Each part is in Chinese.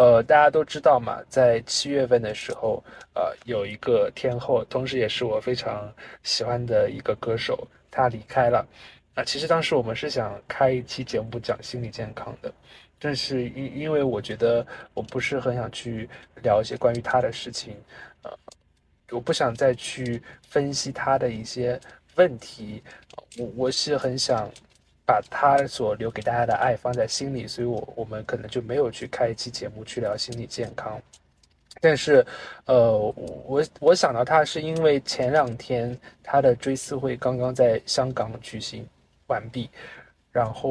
呃，大家都知道嘛，在七月份的时候，呃，有一个天后，同时也是我非常喜欢的一个歌手，她离开了。啊，其实当时我们是想开一期节目讲心理健康的，但是因因为我觉得我不是很想去聊一些关于她的事情，呃，我不想再去分析她的一些问题，我我是很想。把他所留给大家的爱放在心里，所以我我们可能就没有去开一期节目去聊心理健康。但是，呃，我我想到他是因为前两天他的追思会刚刚在香港举行完毕，然后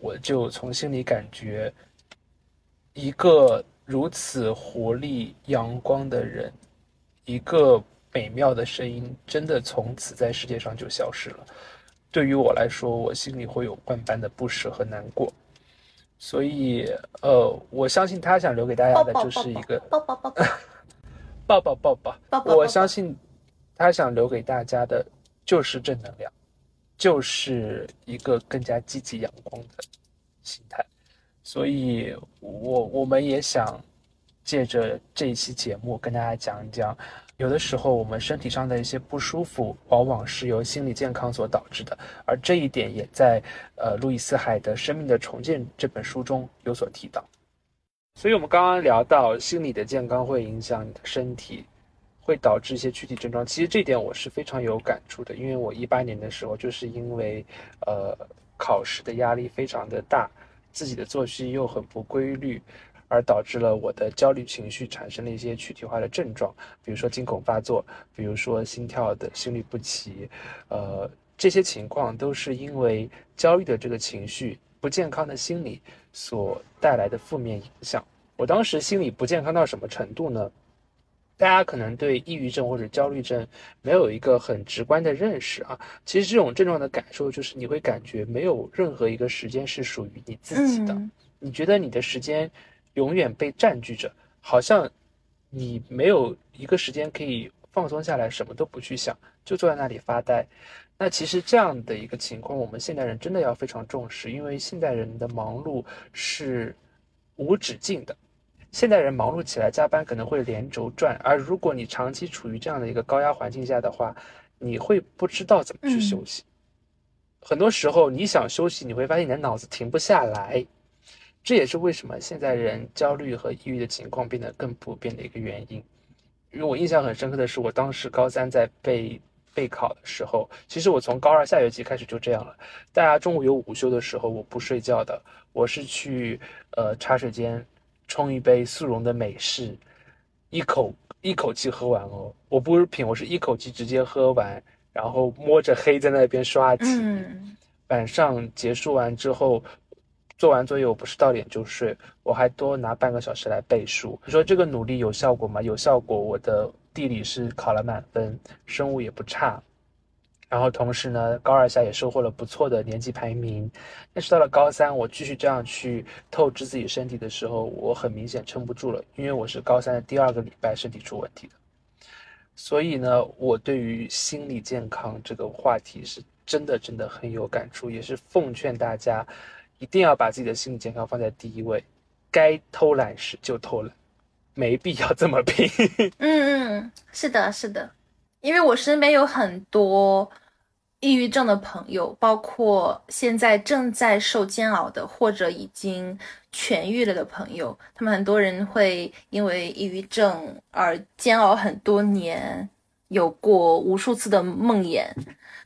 我就从心里感觉，一个如此活力阳光的人，一个美妙的声音，真的从此在世界上就消失了。对于我来说，我心里会有万般的不舍和难过，所以，呃，我相信他想留给大家的就是一个抱抱抱抱抱 抱抱抱抱抱，我相信他想留给大家的就是正能量，就是一个更加积极阳光的心态，所以，我我们也想借着这一期节目跟大家讲一讲。有的时候，我们身体上的一些不舒服，往往是由心理健康所导致的，而这一点也在呃路易斯海的《生命的重建》这本书中有所提到。所以，我们刚刚聊到心理的健康会影响你的身体，会导致一些躯体症状。其实这点我是非常有感触的，因为我一八年的时候，就是因为呃考试的压力非常的大，自己的作息又很不规律。而导致了我的焦虑情绪产生了一些躯体化的症状，比如说惊恐发作，比如说心跳的心律不齐，呃，这些情况都是因为焦虑的这个情绪、不健康的心理所带来的负面影响。我当时心理不健康到什么程度呢？大家可能对抑郁症或者焦虑症没有一个很直观的认识啊。其实这种症状的感受就是你会感觉没有任何一个时间是属于你自己的，你觉得你的时间。永远被占据着，好像你没有一个时间可以放松下来，什么都不去想，就坐在那里发呆。那其实这样的一个情况，我们现代人真的要非常重视，因为现代人的忙碌是无止境的。现代人忙碌起来，加班可能会连轴转，而如果你长期处于这样的一个高压环境下的话，你会不知道怎么去休息。很多时候，你想休息，你会发现你的脑子停不下来。这也是为什么现在人焦虑和抑郁的情况变得更普遍的一个原因。因为我印象很深刻的是，我当时高三在备备考的时候，其实我从高二下学期开始就这样了。大家中午有午休的时候，我不睡觉的，我是去呃茶水间冲一杯速溶的美式，一口一口气喝完哦。我不是品，我是一口气直接喝完，然后摸着黑在那边刷题。晚上结束完之后。做完作业，我不是到点就睡，我还多拿半个小时来背书。你说这个努力有效果吗？有效果。我的地理是考了满分，生物也不差，然后同时呢，高二下也收获了不错的年级排名。但是到了高三，我继续这样去透支自己身体的时候，我很明显撑不住了，因为我是高三的第二个礼拜身体出问题的。所以呢，我对于心理健康这个话题是真的真的很有感触，也是奉劝大家。一定要把自己的心理健康放在第一位，该偷懒时就偷懒，没必要这么拼。嗯 嗯，是的，是的，因为我身边有很多抑郁症的朋友，包括现在正在受煎熬的，或者已经痊愈了的朋友，他们很多人会因为抑郁症而煎熬很多年，有过无数次的梦魇，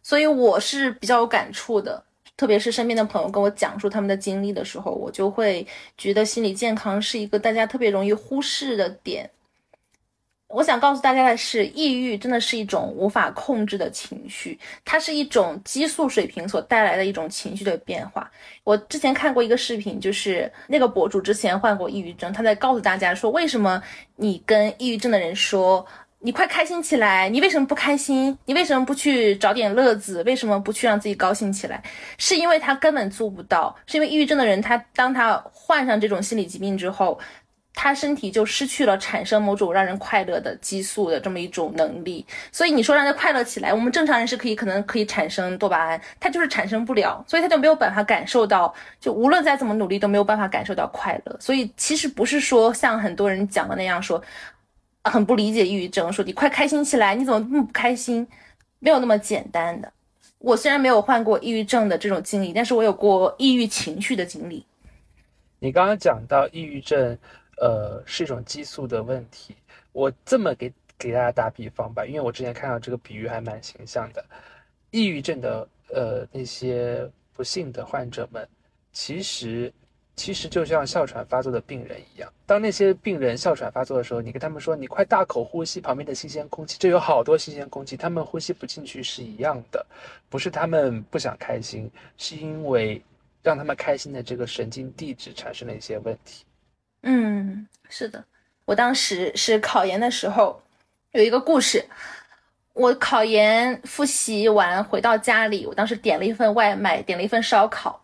所以我是比较有感触的。特别是身边的朋友跟我讲述他们的经历的时候，我就会觉得心理健康是一个大家特别容易忽视的点。我想告诉大家的是，抑郁真的是一种无法控制的情绪，它是一种激素水平所带来的一种情绪的变化。我之前看过一个视频，就是那个博主之前患过抑郁症，他在告诉大家说，为什么你跟抑郁症的人说。你快开心起来！你为什么不开心？你为什么不去找点乐子？为什么不去让自己高兴起来？是因为他根本做不到。是因为抑郁症的人，他当他患上这种心理疾病之后，他身体就失去了产生某种让人快乐的激素的这么一种能力。所以你说让他快乐起来，我们正常人是可以可能可以产生多巴胺，他就是产生不了，所以他就没有办法感受到，就无论再怎么努力都没有办法感受到快乐。所以其实不是说像很多人讲的那样说，很不理解抑郁症，说你快开心起来，你怎么那么不开心？没有那么简单的。我虽然没有患过抑郁症的这种经历，但是我有过抑郁情绪的经历。你刚刚讲到抑郁症，呃，是一种激素的问题。我这么给给大家打比方吧，因为我之前看到这个比喻还蛮形象的。抑郁症的呃那些不幸的患者们，其实。其实就像哮喘发作的病人一样，当那些病人哮喘发作的时候，你跟他们说你快大口呼吸旁边的新鲜空气，这有好多新鲜空气，他们呼吸不进去是一样的，不是他们不想开心，是因为让他们开心的这个神经递质产生了一些问题。嗯，是的，我当时是考研的时候有一个故事，我考研复习完回到家里，我当时点了一份外卖，点了一份烧烤。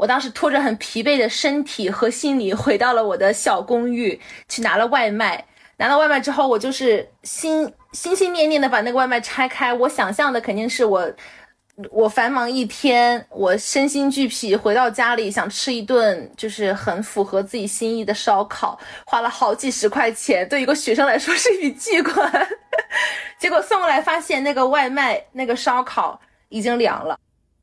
我当时拖着很疲惫的身体和心理回到了我的小公寓，去拿了外卖。拿到外卖之后，我就是心心心念念的把那个外卖拆开。我想象的肯定是我，我繁忙一天，我身心俱疲，回到家里想吃一顿就是很符合自己心意的烧烤，花了好几十块钱，对一个学生来说是一笔巨款。结果送过来发现那个外卖那个烧烤已经凉了，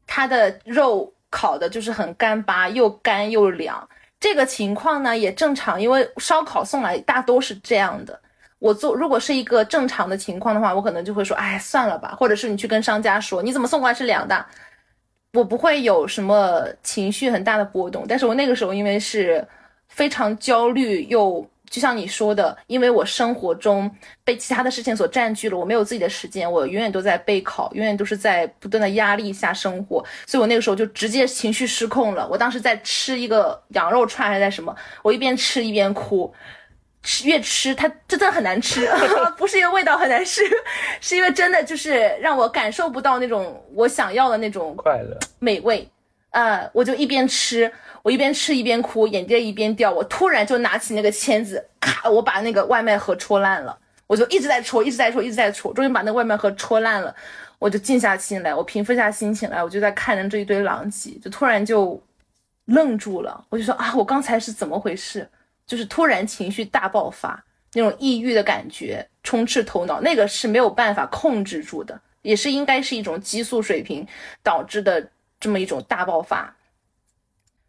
它的肉。烤的就是很干巴，又干又凉。这个情况呢也正常，因为烧烤送来大都是这样的。我做如果是一个正常的情况的话，我可能就会说，哎，算了吧。或者是你去跟商家说，你怎么送过来是凉的？我不会有什么情绪很大的波动。但是我那个时候因为是非常焦虑又。就像你说的，因为我生活中被其他的事情所占据了，我没有自己的时间，我永远都在备考，永远都是在不断的压力下生活，所以我那个时候就直接情绪失控了。我当时在吃一个羊肉串还是在什么，我一边吃一边哭，吃越吃它真的很难吃，不是因为味道很难吃，是因为真的就是让我感受不到那种我想要的那种快乐美味，呃，我就一边吃。我一边吃一边哭，眼泪一边掉。我突然就拿起那个签子，咔，我把那个外卖盒戳烂了。我就一直在戳，一直在戳，一直在戳，终于把那外卖盒戳烂了。我就静下心来，我平复下心情来，我就在看着这一堆狼藉，就突然就愣住了。我就说啊，我刚才是怎么回事？就是突然情绪大爆发，那种抑郁的感觉充斥头脑，那个是没有办法控制住的，也是应该是一种激素水平导致的这么一种大爆发。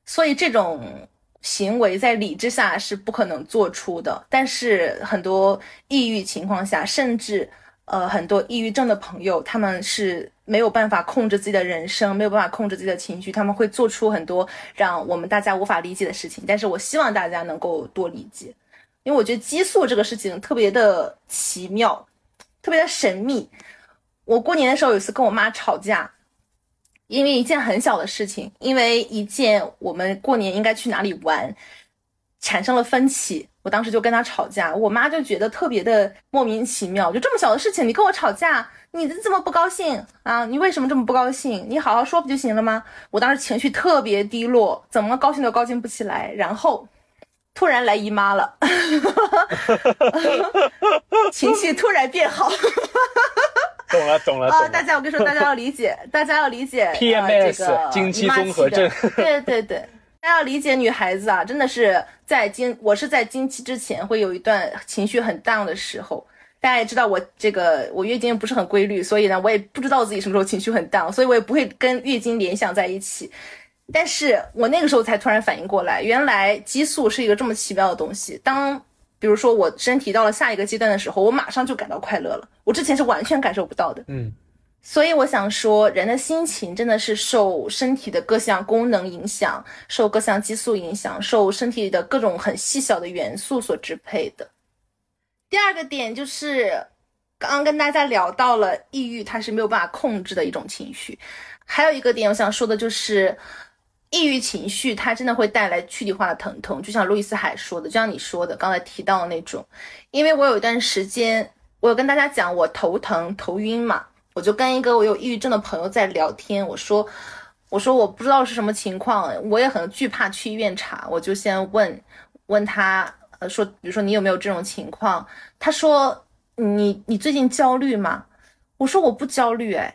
所以这种行为在理智下是不可能做出的，但是很多抑郁情况下，甚至呃很多抑郁症的朋友，他们是没有办法控制自己的人生，没有办法控制自己的情绪，他们会做出很多让我们大家无法理解的事情。但是我希望大家能够多理解，因为我觉得激素这个事情特别的奇妙，特别的神秘。我过年的时候有一次跟我妈吵架。因为一件很小的事情，因为一件我们过年应该去哪里玩，产生了分歧。我当时就跟他吵架，我妈就觉得特别的莫名其妙，就这么小的事情你跟我吵架，你这么不高兴啊？你为什么这么不高兴？你好好说不就行了吗？我当时情绪特别低落，怎么高兴都高兴不起来，然后突然来姨妈了，情绪突然变好。懂了，懂了，啊！大家，我跟你说，大家要理解，大家要理解 PMS 经期综合症。对对对，大家要理解女孩子啊，真的是在经，我是在经期之前会有一段情绪很 down 的时候。大家也知道我这个我月经不是很规律，所以呢，我也不知道自己什么时候情绪很 down，所以我也不会跟月经联想在一起。但是我那个时候才突然反应过来，原来激素是一个这么奇妙的东西。当比如说，我身体到了下一个阶段的时候，我马上就感到快乐了。我之前是完全感受不到的。嗯，所以我想说，人的心情真的是受身体的各项功能影响，受各项激素影响，受身体的各种很细小的元素所支配的。第二个点就是，刚刚跟大家聊到了抑郁，它是没有办法控制的一种情绪。还有一个点，我想说的就是。抑郁情绪，它真的会带来躯体化的疼痛，就像路易斯海说的，就像你说的，刚才提到的那种。因为我有一段时间，我有跟大家讲我头疼、头晕嘛，我就跟一个我有抑郁症的朋友在聊天，我说，我说我不知道是什么情况，我也很惧怕去医院查，我就先问，问他，呃，说，比如说你有没有这种情况？他说，你你最近焦虑吗？我说我不焦虑，哎。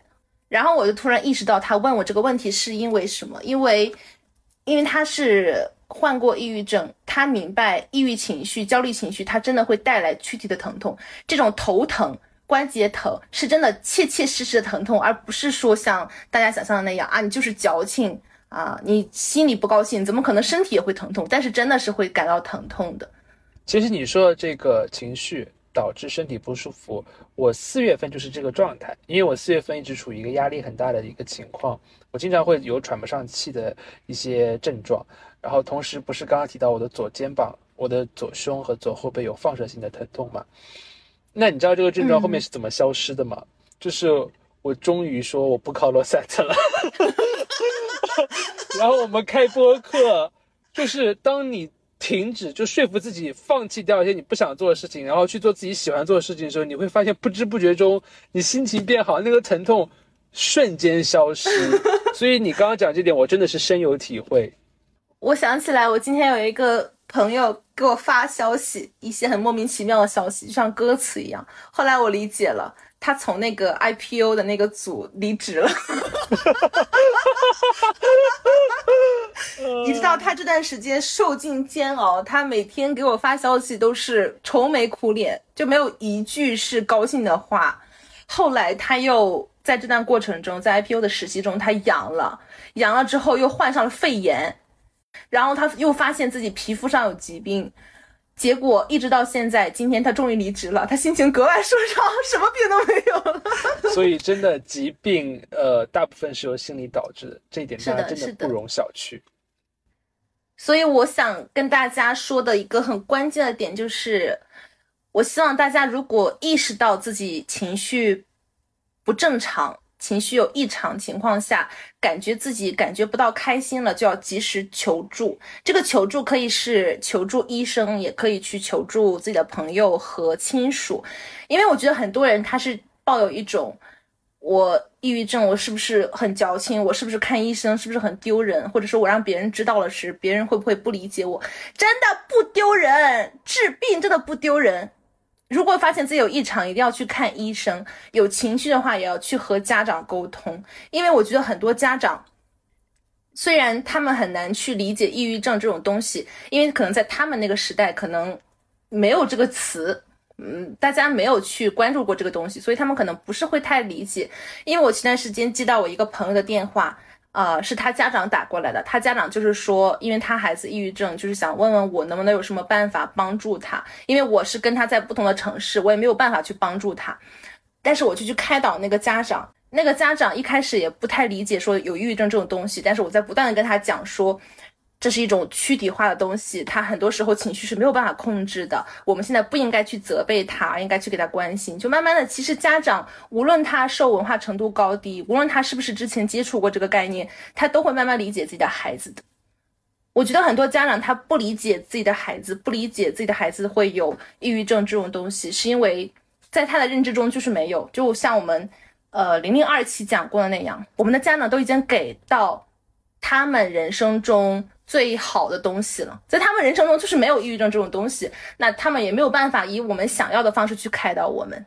然后我就突然意识到，他问我这个问题是因为什么？因为，因为他是患过抑郁症，他明白抑郁情绪、焦虑情绪，它真的会带来躯体的疼痛。这种头疼、关节疼，是真的切切实实的疼痛，而不是说像大家想象的那样啊，你就是矫情啊，你心里不高兴，怎么可能身体也会疼痛？但是真的是会感到疼痛的。其实你说的这个情绪。导致身体不舒服，我四月份就是这个状态，因为我四月份一直处于一个压力很大的一个情况，我经常会有喘不上气的一些症状，然后同时不是刚刚提到我的左肩膀、我的左胸和左后背有放射性的疼痛吗？那你知道这个症状后面是怎么消失的吗？就是我终于说我不考罗塞特了，然后我们开播课，就是当你。停止，就说服自己放弃掉一些你不想做的事情，然后去做自己喜欢做的事情的时候，你会发现不知不觉中你心情变好，那个疼痛瞬间消失。所以你刚刚讲这点，我真的是深有体会。我想起来，我今天有一个朋友给我发消息，一些很莫名其妙的消息，就像歌词一样。后来我理解了。他从那个 IPO 的那个组离职了，你知道他这段时间受尽煎熬，他每天给我发消息都是愁眉苦脸，就没有一句是高兴的话。后来他又在这段过程中，在 IPO 的实习中，他阳了，阳了之后又患上了肺炎，然后他又发现自己皮肤上有疾病。结果一直到现在，今天他终于离职了，他心情格外舒畅，什么病都没有了。所以真的疾病，呃，大部分是由心理导致的，这一点大家真的不容小觑。所以我想跟大家说的一个很关键的点就是，我希望大家如果意识到自己情绪不正常。情绪有异常情况下，感觉自己感觉不到开心了，就要及时求助。这个求助可以是求助医生，也可以去求助自己的朋友和亲属。因为我觉得很多人他是抱有一种，我抑郁症，我是不是很矫情？我是不是看医生是不是很丢人？或者说我让别人知道了时，别人会不会不理解我？真的不丢人，治病真的不丢人。如果发现自己有异常，一定要去看医生。有情绪的话，也要去和家长沟通。因为我觉得很多家长，虽然他们很难去理解抑郁症这种东西，因为可能在他们那个时代，可能没有这个词，嗯，大家没有去关注过这个东西，所以他们可能不是会太理解。因为我前段时间接到我一个朋友的电话。呃，是他家长打过来的。他家长就是说，因为他孩子抑郁症，就是想问问我能不能有什么办法帮助他。因为我是跟他在不同的城市，我也没有办法去帮助他。但是我就去开导那个家长，那个家长一开始也不太理解说有抑郁症这种东西。但是我在不断的跟他讲说。这是一种躯体化的东西，他很多时候情绪是没有办法控制的。我们现在不应该去责备他，应该去给他关心。就慢慢的，其实家长无论他受文化程度高低，无论他是不是之前接触过这个概念，他都会慢慢理解自己的孩子的。我觉得很多家长他不理解自己的孩子，不理解自己的孩子会有抑郁症这种东西，是因为在他的认知中就是没有。就像我们呃零零二期讲过的那样，我们的家长都已经给到他们人生中。最好的东西了，在他们人生中就是没有抑郁症这种东西，那他们也没有办法以我们想要的方式去开导我们。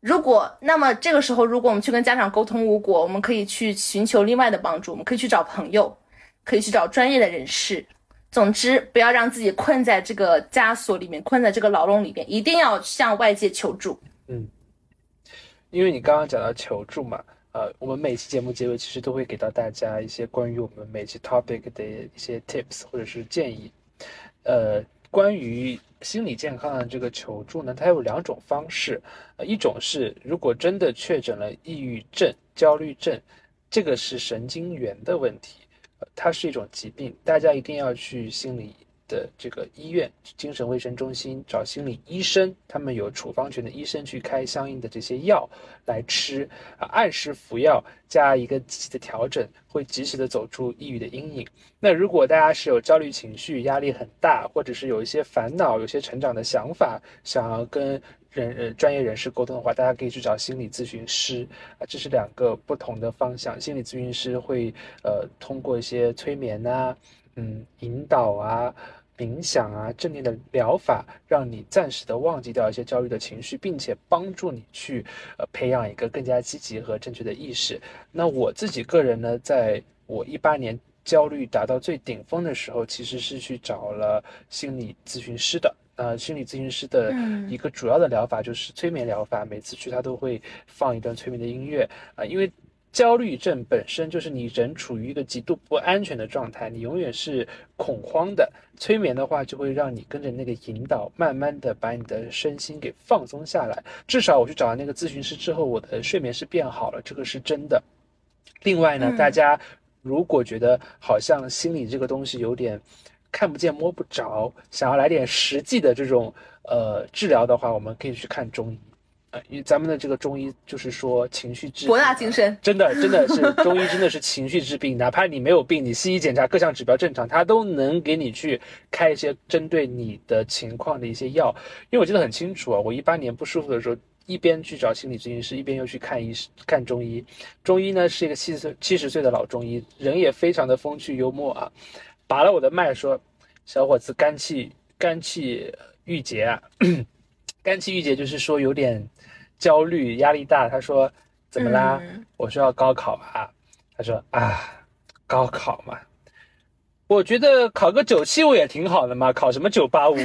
如果那么这个时候，如果我们去跟家长沟通无果，我们可以去寻求另外的帮助，我们可以去找朋友，可以去找专业的人士。总之，不要让自己困在这个枷锁里面，困在这个牢笼里面，一定要向外界求助。嗯，因为你刚刚讲到求助嘛。呃，我们每期节目结尾其实都会给到大家一些关于我们每期 topic 的一些 tips 或者是建议。呃，关于心理健康的这个求助呢，它有两种方式。呃，一种是如果真的确诊了抑郁症、焦虑症，这个是神经元的问题，呃，它是一种疾病，大家一定要去心理。的这个医院、精神卫生中心找心理医生，他们有处方权的医生去开相应的这些药来吃啊，按时服药加一个积极的调整，会及时的走出抑郁的阴影。那如果大家是有焦虑情绪、压力很大，或者是有一些烦恼、有些成长的想法，想要跟人呃专业人士沟通的话，大家可以去找心理咨询师啊，这是两个不同的方向。心理咨询师会呃通过一些催眠呐，嗯，引导啊。冥想啊、正念的疗法，让你暂时的忘记掉一些焦虑的情绪，并且帮助你去呃培养一个更加积极和正确的意识。那我自己个人呢，在我一八年焦虑达到最顶峰的时候，其实是去找了心理咨询师的。呃，心理咨询师的一个主要的疗法就是催眠疗法，每次去他都会放一段催眠的音乐啊，因为。焦虑症本身就是你人处于一个极度不安全的状态，你永远是恐慌的。催眠的话，就会让你跟着那个引导，慢慢的把你的身心给放松下来。至少我去找了那个咨询师之后，我的睡眠是变好了，这个是真的。另外呢，大家如果觉得好像心理这个东西有点看不见摸不着，想要来点实际的这种呃治疗的话，我们可以去看中医。呃，因为咱们的这个中医就是说情绪治博大精深，真的真的是中医真的是情绪治病，哪怕你没有病，你西医检查各项指标正常，他都能给你去开一些针对你的情况的一些药。因为我记得很清楚啊，我一八年不舒服的时候，一边去找心理咨询师，一边又去看医看中医。中医呢是一个七十岁七十岁的老中医，人也非常的风趣幽默啊，把了我的脉说，小伙子肝气肝气郁结啊。肝气郁结就是说有点焦虑、压力大。他说：“怎么啦？”我说：“要高考啊。”他说：“啊，高考嘛，我觉得考个九七五也挺好的嘛，考什么九八五？”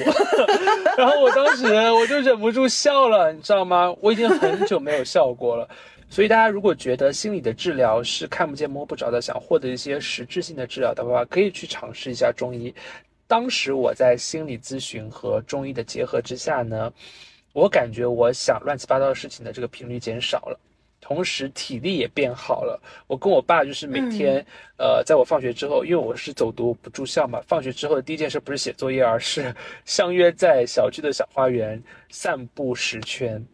然后我当时我就忍不住笑了，你知道吗？我已经很久没有笑过了。所以大家如果觉得心理的治疗是看不见摸不着的，想获得一些实质性的治疗的话，可以去尝试一下中医。当时我在心理咨询和中医的结合之下呢。我感觉我想乱七八糟的事情的这个频率减少了，同时体力也变好了。我跟我爸就是每天，呃，在我放学之后，因为我是走读不住校嘛，放学之后的第一件事不是写作业，而是 相约在小区的小花园散步十圈。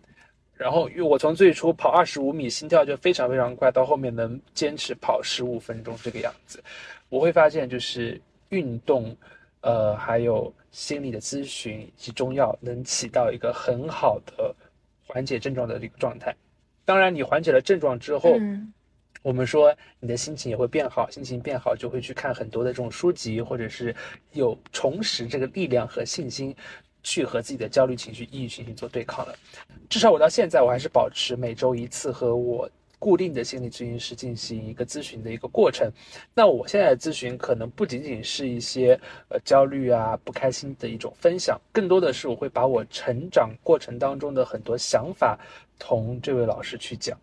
然后，因为我从最初跑二十五米，心跳就非常非常快，到后面能坚持跑十五分钟这个样子，我会发现就是运动。呃，还有心理的咨询以及中药，能起到一个很好的缓解症状的一个状态。当然，你缓解了症状之后，我们说你的心情也会变好，心情变好就会去看很多的这种书籍，或者是有重拾这个力量和信心，去和自己的焦虑情绪、抑郁情绪做对抗了。至少我到现在，我还是保持每周一次和我。固定的心理咨询师进行一个咨询的一个过程，那我现在的咨询可能不仅仅是一些呃焦虑啊不开心的一种分享，更多的是我会把我成长过程当中的很多想法同这位老师去讲，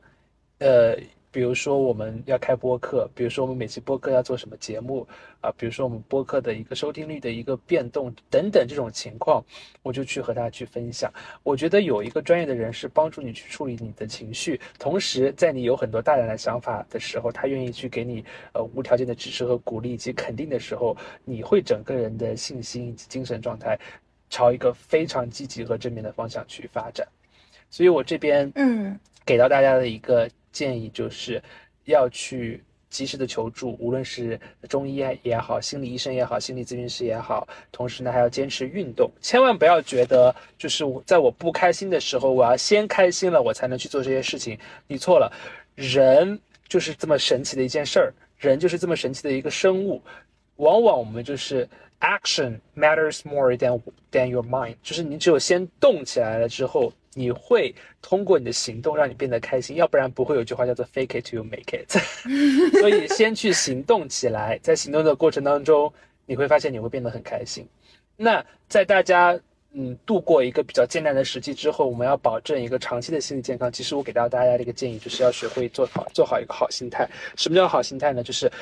呃。比如说我们要开播客，比如说我们每期播客要做什么节目啊，比如说我们播客的一个收听率的一个变动等等这种情况，我就去和大家去分享。我觉得有一个专业的人士帮助你去处理你的情绪，同时在你有很多大胆的想法的时候，他愿意去给你呃无条件的支持和鼓励以及肯定的时候，你会整个人的信心以及精神状态朝一个非常积极和正面的方向去发展。所以我这边嗯给到大家的一个。建议就是要去及时的求助，无论是中医也好，心理医生也好，心理咨询师也好。同时呢，还要坚持运动，千万不要觉得就是在我不开心的时候，我要先开心了，我才能去做这些事情。你错了，人就是这么神奇的一件事儿，人就是这么神奇的一个生物。往往我们就是 action matters more than than your mind，就是你只有先动起来了之后。你会通过你的行动让你变得开心，要不然不会有句话叫做 “fake it to make it”。所以先去行动起来，在行动的过程当中，你会发现你会变得很开心。那在大家嗯度过一个比较艰难的时期之后，我们要保证一个长期的心理健康。其实我给到大家的一个建议就是要学会做好做好一个好心态。什么叫好心态呢？就是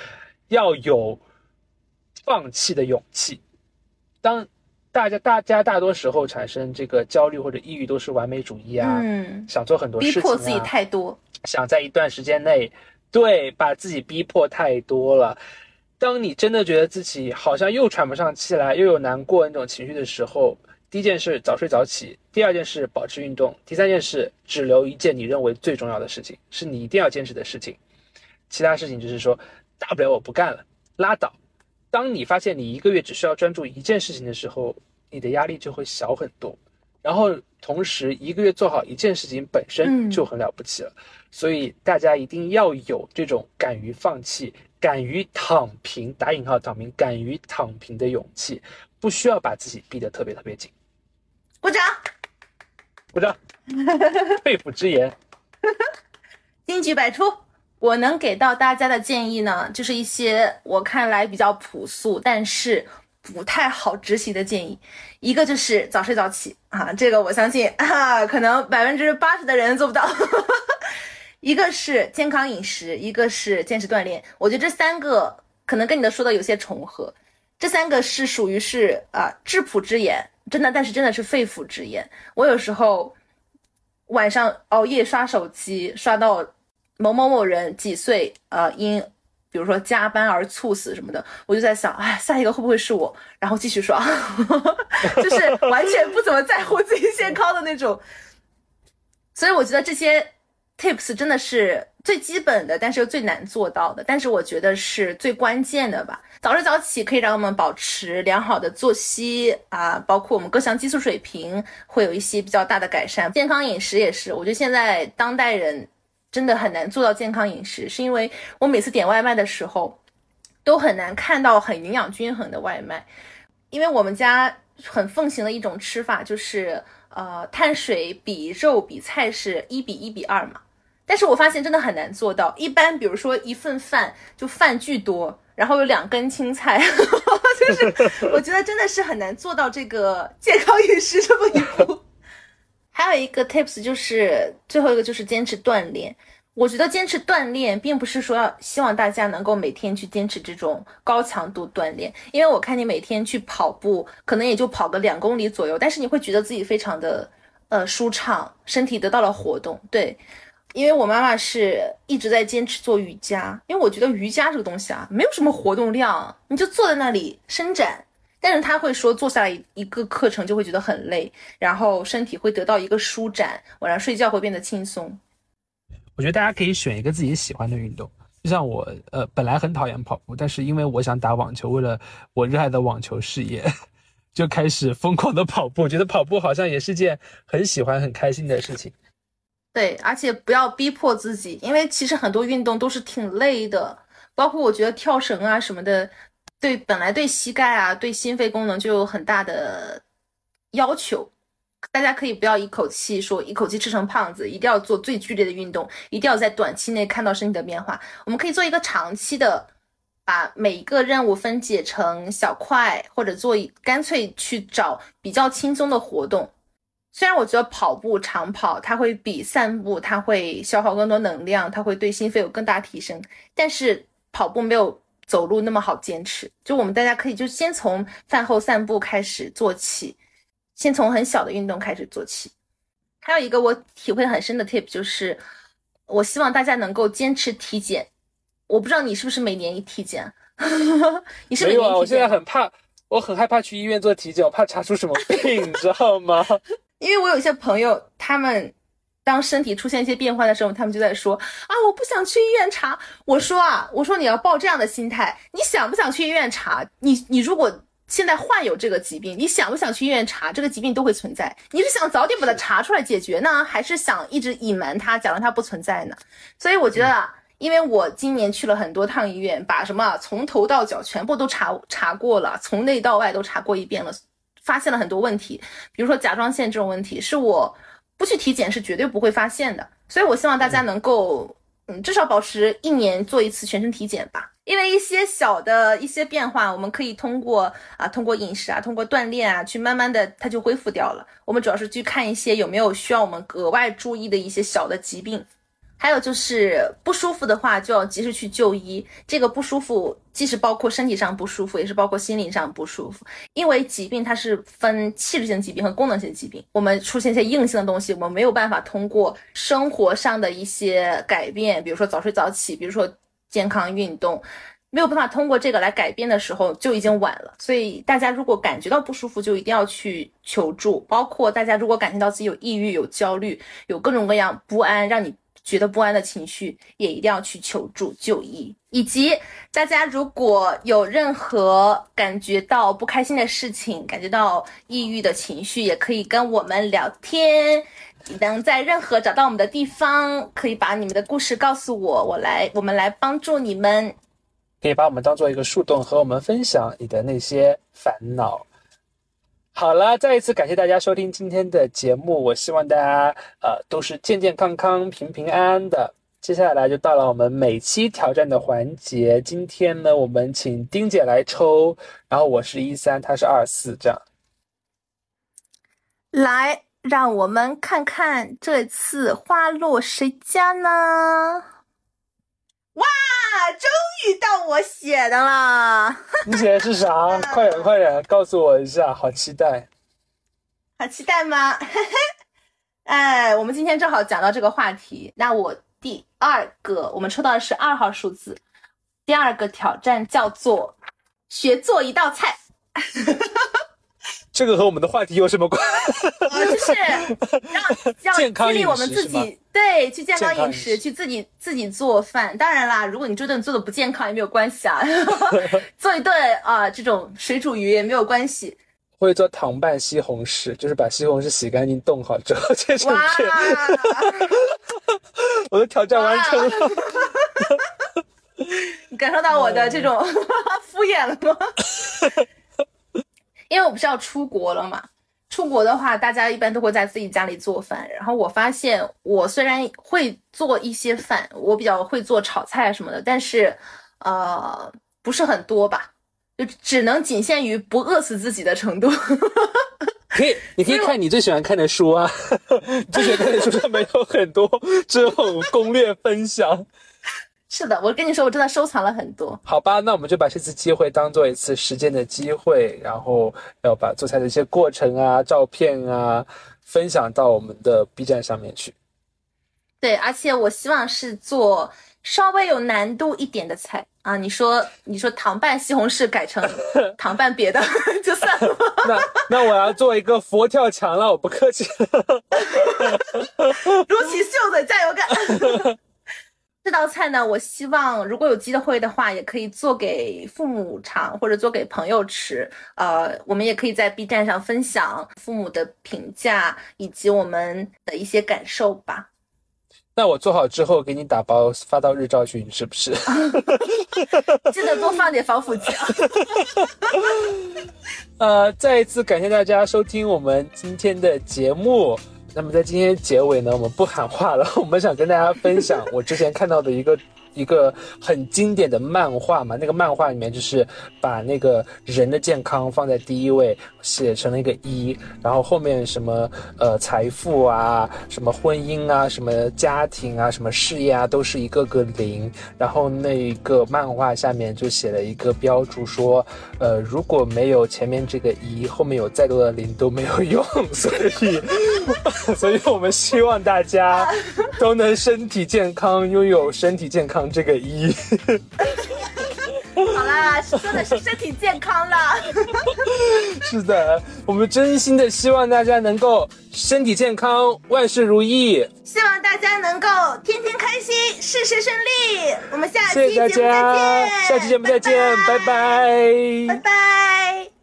要有放弃的勇气。当大家，大家大多时候产生这个焦虑或者抑郁，都是完美主义啊，嗯想做很多事情，逼迫自己太多，想在一段时间内，对，把自己逼迫太多了。当你真的觉得自己好像又喘不上气来，又有难过那种情绪的时候，第一件事早睡早起，第二件事保持运动，第三件事只留一件你认为最重要的事情，是你一定要坚持的事情，其他事情就是说，大不了我不干了，拉倒。当你发现你一个月只需要专注一件事情的时候，你的压力就会小很多。然后同时一个月做好一件事情本身就很了不起了。所以大家一定要有这种敢于放弃、敢于躺平（打引号躺平）、敢于躺平的勇气。不需要把自己逼得特别特别紧。鼓掌，鼓掌，肺腑之言，金句百出。我能给到大家的建议呢，就是一些我看来比较朴素，但是不太好执行的建议。一个就是早睡早起啊，这个我相信啊，可能百分之八十的人做不到。一个是健康饮食，一个是坚持锻炼。我觉得这三个可能跟你的说的有些重合。这三个是属于是啊质朴之言，真的，但是真的是肺腑之言。我有时候晚上熬夜刷手机，刷到。某某某人几岁？呃，因比如说加班而猝死什么的，我就在想，哎，下一个会不会是我？然后继续刷，就是完全不怎么在乎自己健康的那种。所以我觉得这些 tips 真的是最基本的，但是又最难做到的，但是我觉得是最关键的吧。早睡早起可以让我们保持良好的作息啊，包括我们各项激素水平会有一些比较大的改善。健康饮食也是，我觉得现在当代人。真的很难做到健康饮食，是因为我每次点外卖的时候，都很难看到很营养均衡的外卖。因为我们家很奉行的一种吃法就是，呃，碳水比肉比菜是一比一比二嘛。但是我发现真的很难做到。一般比如说一份饭就饭巨多，然后有两根青菜，就是我觉得真的是很难做到这个健康饮食这么一步。还有一个 tips 就是最后一个就是坚持锻炼。我觉得坚持锻炼并不是说要希望大家能够每天去坚持这种高强度锻炼，因为我看你每天去跑步，可能也就跑个两公里左右，但是你会觉得自己非常的呃舒畅，身体得到了活动。对，因为我妈妈是一直在坚持做瑜伽，因为我觉得瑜伽这个东西啊，没有什么活动量，你就坐在那里伸展。但是他会说，坐下来一个课程就会觉得很累，然后身体会得到一个舒展，晚上睡觉会变得轻松。我觉得大家可以选一个自己喜欢的运动，就像我，呃，本来很讨厌跑步，但是因为我想打网球，为了我热爱的网球事业，就开始疯狂的跑步。觉得跑步好像也是件很喜欢、很开心的事情。对，而且不要逼迫自己，因为其实很多运动都是挺累的，包括我觉得跳绳啊什么的。对，本来对膝盖啊，对心肺功能就有很大的要求。大家可以不要一口气说一口气吃成胖子，一定要做最剧烈的运动，一定要在短期内看到身体的变化。我们可以做一个长期的，把每一个任务分解成小块，或者做干脆去找比较轻松的活动。虽然我觉得跑步长跑它会比散步它会消耗更多能量，它会对心肺有更大提升，但是跑步没有。走路那么好坚持，就我们大家可以就先从饭后散步开始做起，先从很小的运动开始做起。还有一个我体会很深的 tip 就是，我希望大家能够坚持体检。我不知道你是不是每年一体检？你是没有啊？我现在很怕，我很害怕去医院做体检，我怕查出什么病，你知道吗？因为我有一些朋友，他们。当身体出现一些变化的时候，他们就在说啊，我不想去医院查。我说啊，我说你要抱这样的心态，你想不想去医院查？你你如果现在患有这个疾病，你想不想去医院查？这个疾病都会存在。你是想早点把它查出来解决呢，还是想一直隐瞒它，假装它不存在呢？所以我觉得啊，因为我今年去了很多趟医院，把什么从头到脚全部都查查过了，从内到外都查过一遍了，发现了很多问题，比如说甲状腺这种问题，是我。不去体检是绝对不会发现的，所以我希望大家能够，嗯，至少保持一年做一次全身体检吧。因为一些小的一些变化，我们可以通过啊，通过饮食啊，通过锻炼啊，去慢慢的它就恢复掉了。我们主要是去看一些有没有需要我们格外注意的一些小的疾病。还有就是不舒服的话，就要及时去就医。这个不舒服既是包括身体上不舒服，也是包括心理上不舒服。因为疾病它是分器质性疾病和功能性疾病。我们出现一些硬性的东西，我们没有办法通过生活上的一些改变，比如说早睡早起，比如说健康运动，没有办法通过这个来改变的时候，就已经晚了。所以大家如果感觉到不舒服，就一定要去求助。包括大家如果感觉到自己有抑郁、有焦虑、有各种各样不安，让你。觉得不安的情绪也一定要去求助就医，以及大家如果有任何感觉到不开心的事情，感觉到抑郁的情绪，也可以跟我们聊天。能在任何找到我们的地方，可以把你们的故事告诉我，我来，我们来帮助你们。可以把我们当做一个树洞，和我们分享你的那些烦恼。好了，再一次感谢大家收听今天的节目。我希望大家呃都是健健康康、平平安安的。接下来就到了我们每期挑战的环节。今天呢，我们请丁姐来抽，然后我是一三，她是二四，这样。来，让我们看看这次花落谁家呢？哇，终于到我写的了！你写的是啥？快点，快点，告诉我一下，好期待。好期待吗？哎，我们今天正好讲到这个话题，那我。第二个，我们抽到的是二号数字。第二个挑战叫做学做一道菜。这个和我们的话题有什么关？就是让 让激励我们自己，对，去健康饮食，去自己自己做饭。当然啦，如果你这顿做的不健康也没有关系啊，做一顿啊这种水煮鱼也没有关系。会做糖拌西红柿，就是把西红柿洗干净冻好之后切成片。我的挑战完成了。你感受到我的这种敷衍了吗？因为我不是要出国了嘛。出国的话，大家一般都会在自己家里做饭。然后我发现，我虽然会做一些饭，我比较会做炒菜什么的，但是呃，不是很多吧。就只能仅限于不饿死自己的程度。可以，你可以看你最喜欢看的书啊，最喜欢看的书上面有很多 这种攻略分享。是的，我跟你说，我真的收藏了很多。好吧，那我们就把这次机会当做一次实践的机会，然后要把做菜的一些过程啊、照片啊分享到我们的 B 站上面去。对，而且我希望是做稍微有难度一点的菜。啊，你说你说糖拌西红柿改成 糖拌别的 就算了。那那我要做一个佛跳墙了，我不客气。撸起袖子，加油干！这道菜呢，我希望如果有机会的话，也可以做给父母尝，或者做给朋友吃。呃，我们也可以在 B 站上分享父母的评价以及我们的一些感受吧。那我做好之后给你打包发到日照群，是不是？记得多放点防腐剂啊！呃，再一次感谢大家收听我们今天的节目。那么在今天结尾呢，我们不喊话了，我们想跟大家分享我之前看到的一个。一个很经典的漫画嘛，那个漫画里面就是把那个人的健康放在第一位，写成了一个一，然后后面什么呃财富啊，什么婚姻啊，什么家庭啊，什么事业啊，都是一个个零，然后那个漫画下面就写了一个标注说，呃如果没有前面这个一，后面有再多的零都没有用，所以，所以我们希望大家都能身体健康，拥有身体健康。这个一，好啦，说的是身体健康了。是的，我们真心的希望大家能够身体健康，万事如意。希望大家能够天天开心，事事顺利。我们下期节目再见，下期节目再见，拜拜，拜拜。